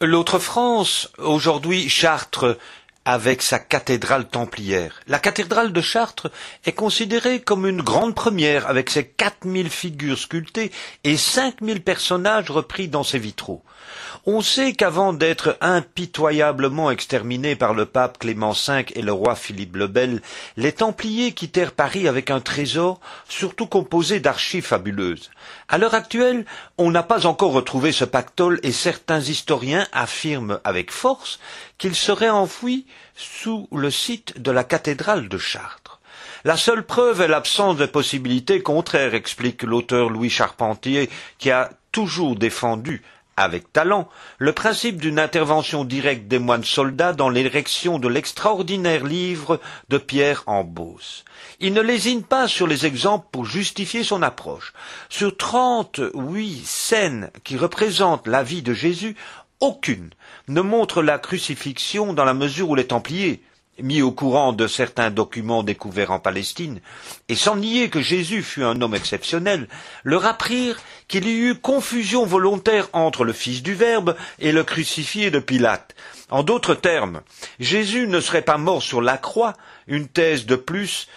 L'autre France, aujourd'hui Chartres, avec sa cathédrale templière. La cathédrale de Chartres est considérée comme une grande première avec ses 4000 figures sculptées et 5000 personnages repris dans ses vitraux. On sait qu'avant d'être impitoyablement exterminés par le pape Clément V et le roi Philippe le Bel, les Templiers quittèrent Paris avec un trésor, surtout composé d'archives fabuleuses. À l'heure actuelle, on n'a pas encore retrouvé ce pactole et certains historiens affirment avec force qu'il serait enfoui sous le site de la cathédrale de Chartres. La seule preuve est l'absence de possibilités contraires, explique l'auteur Louis Charpentier, qui a toujours défendu avec talent, le principe d'une intervention directe des moines soldats dans l'érection de l'extraordinaire livre de Pierre en Beauce. Il ne lésine pas sur les exemples pour justifier son approche. Sur trente-huit scènes qui représentent la vie de Jésus, aucune ne montre la crucifixion dans la mesure où les Templiers, mis au courant de certains documents découverts en Palestine, et sans nier que Jésus fut un homme exceptionnel, leur apprirent qu'il y eut confusion volontaire entre le Fils du Verbe et le crucifié de Pilate. En d'autres termes, Jésus ne serait pas mort sur la croix, une thèse de plus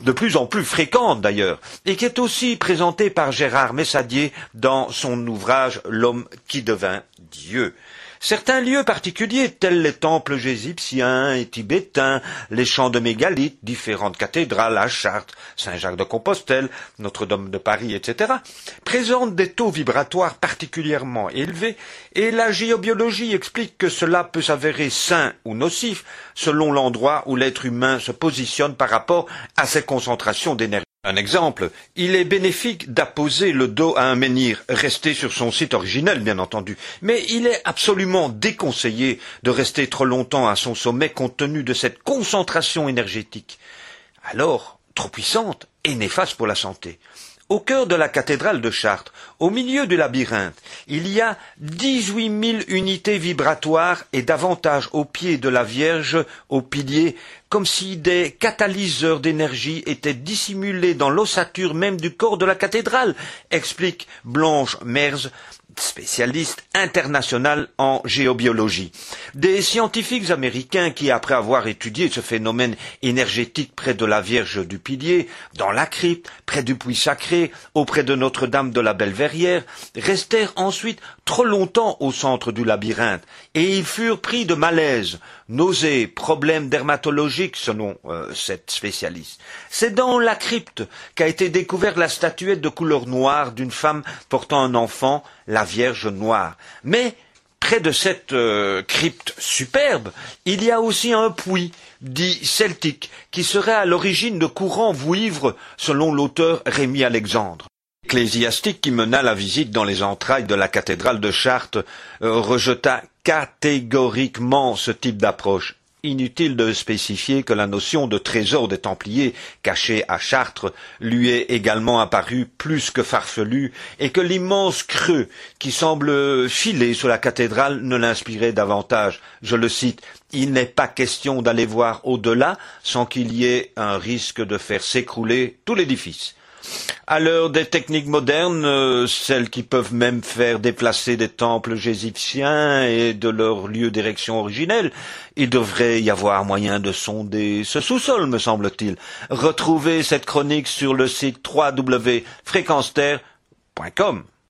de plus en plus fréquente d'ailleurs, et qui est aussi présentée par Gérard Messadier dans son ouvrage L'homme qui devint Dieu. Certains lieux particuliers, tels les temples égyptiens et tibétains, les champs de mégalithes, différentes cathédrales à Chartres, Saint-Jacques de Compostelle, Notre-Dame de Paris, etc., présentent des taux vibratoires particulièrement élevés, et la géobiologie explique que cela peut s'avérer sain ou nocif selon l'endroit où l'être humain se positionne par rapport à ces concentrations d'énergie. Un exemple, il est bénéfique d'apposer le dos à un menhir, resté sur son site originel bien entendu, mais il est absolument déconseillé de rester trop longtemps à son sommet compte tenu de cette concentration énergétique. Alors, trop puissante et néfaste pour la santé. Au cœur de la cathédrale de Chartres, au milieu du labyrinthe, il y a dix-huit mille unités vibratoires et davantage au pied de la Vierge, au pilier, comme si des catalyseurs d'énergie étaient dissimulés dans l'ossature même du corps de la cathédrale, explique Blanche Merz, spécialiste international en géobiologie. Des scientifiques américains qui, après avoir étudié ce phénomène énergétique près de la Vierge du Pilier, dans la crypte, près du puits sacré, auprès de Notre-Dame de la Belle-Verrière, restèrent ensuite trop longtemps au centre du labyrinthe, et ils furent pris de malaise, nausées, problèmes dermatologiques selon euh, cette spécialiste. C'est dans la crypte qu'a été découverte la statuette de couleur noire d'une femme portant un enfant, la Vierge noire. Mais près de cette euh, crypte superbe, il y a aussi un puits dit celtique qui serait à l'origine de courants vouivres selon l'auteur Rémy Alexandre. L'ecclésiastique qui mena la visite dans les entrailles de la cathédrale de Chartres euh, rejeta catégoriquement ce type d'approche. Inutile de spécifier que la notion de trésor des Templiers caché à Chartres lui est également apparue plus que farfelue et que l'immense creux qui semble filer sur la cathédrale ne l'inspirait davantage. Je le cite, il n'est pas question d'aller voir au-delà sans qu'il y ait un risque de faire s'écrouler tout l'édifice. À l'heure des techniques modernes, euh, celles qui peuvent même faire déplacer des temples égyptiens et de leur lieu d'érection originel, il devrait y avoir moyen de sonder ce sous-sol, me semble-t-il. Retrouvez cette chronique sur le site www.fréquenceterre.com.